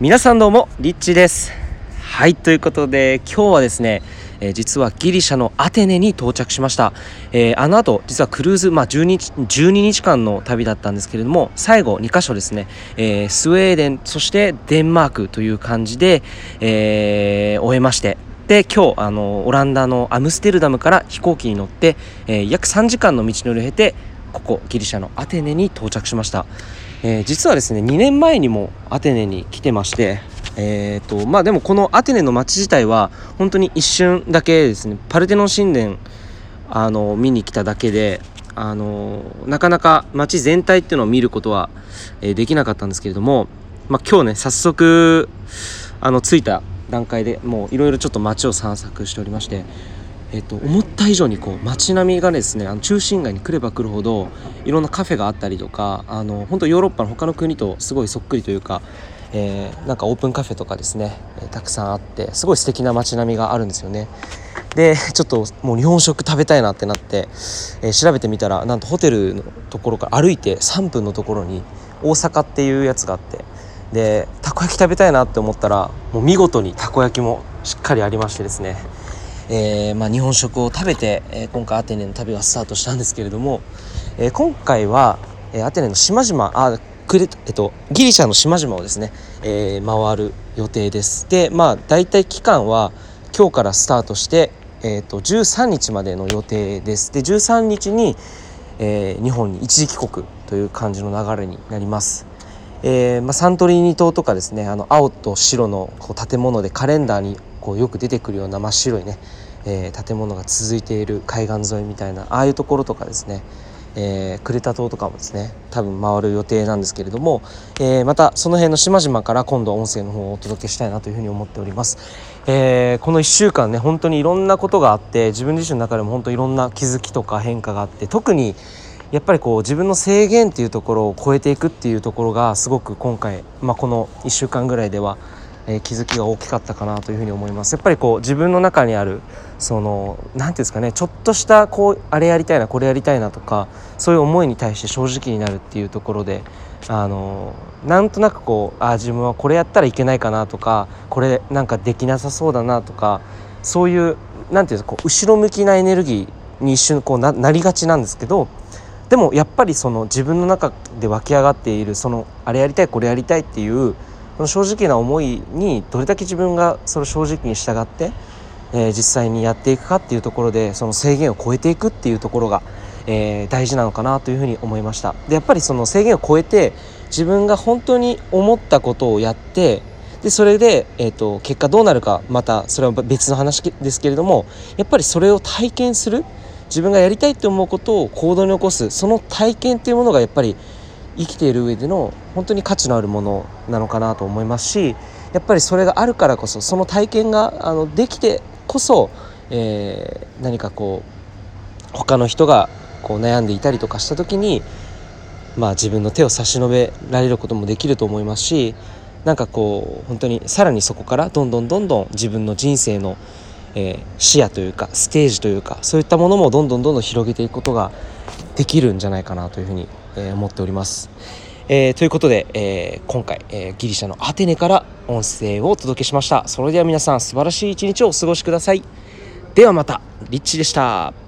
皆さんどうもリッチです。はいということで今日はですね、えー、実はギリシャのアテネに到着しました、えー、あの後実はクルーズ、まあ、12, 日12日間の旅だったんですけれども最後2箇所ですね、えー、スウェーデンそしてデンマークという感じで、え終えまして。で今日あのオランダのアムステルダムから飛行機に乗って、え、約3時間の道のりを経てここギリシャのアテネに到着しました、えー、実はですね2年前にもアテネに来てましてえーとまあ、でもこのアテネの街自体は本当に一瞬だけですねパルテノン神殿あの見に来ただけであのなかなか街全体っていうのを見ることは、えー、できなかったんですけれども、まあ、今日ね早速あの着いた段階でもういろいろちょっと街を散策しておりまして、えっと、思った以上にこう街並みがですねあの中心街に来れば来るほどいろんなカフェがあったりとかあの本当ヨーロッパの他の国とすごいそっくりというか、えー、なんかオープンカフェとかですね、えー、たくさんあってすごい素敵な街並みがあるんですよね。でちょっともう日本食食べたいなってなって、えー、調べてみたらなんとホテルのところから歩いて3分のところに大阪っていうやつがあってでたこ焼き食べたいなって思ったらもう見事にたこ焼きもしっかりありましてですね、えー、まあ、日本食を食べて、えー、今回アテネの旅がスタートしたんですけれども、えー、今回は、えアテネの島々あクレ、えっと、ギリシャの島々をですね、え回る予定です。でまあ大体期間は今日からスタートして、えーと、と13日までの予定です。で13日に、え日本に一時帰国という感じの流れになります。えー、まあ、サントリーニ島とかですねあの青と白のこう建物でカレンダーにこうよく出てくるような真っ白いね、えー、建物が続いている海岸沿いみたいなああいうところとかですね、えー、クレタ島とかもですね多分回る予定なんですけれども、えー、またその辺の島々から今度音声の方をお届けしたいなというふうに思っております、えー、この1週間ね本当にいろんなことがあって自分自身の中でも本当いろんな気づきとか変化があって特にやっぱりこう自分の制限っていうところを超えていくっていうところがすごく今回、まあ、この1週間ぐらいでは、えー、気づきが大きかったかなというふうに思います。やっぱりこう自分の中にあるその何て言うんですかねちょっとしたこうあれやりたいなこれやりたいなとかそういう思いに対して正直になるっていうところであのなんとなくこうあ自分はこれやったらいけないかなとかこれなんかできなさそうだなとかそういう何て言うんですかこう後ろ向きなエネルギーに一瞬こうなりがちなんですけどでもやっぱりその自分の中で湧き上がっているそのあれやりたいこれやりたいっていうその正直な思いにどれだけ自分がその正直に従って、えー、実際にやっていくかっていうところでその制限を超えていくっていうところが、えー、大事なのかなというふうに思いました。でやっぱりその制限を超えて自分が本当に思ったことをやってでそれで、えーと結果どうなるかまたそれは別の話ですけれどもやっぱりそれを体験する自分がやりたいって思うことを行動に起こすその体験っていうものがやっぱり生きている上での本当に価値のあるものなのかなと思いますしやっぱりそれがあるからこそその体験があのできてこそ、えー、何かこう他の人がこう悩んでいたりとかした時に、まあ、自分の手を差し伸べられることもできると思いますしなんかこう本当にさらにそこからどんどんどんどん自分の人生のえー、視野というかステージというかそういったものもどんどんどんどん広げていくことができるんじゃないかなというふうに、えー、思っております。えー、ということで、え今回、えギリシャのアテネから音声をお届けしました。それでは皆さん素晴らしい一日をお過ごしください。ではまた、リッチでした。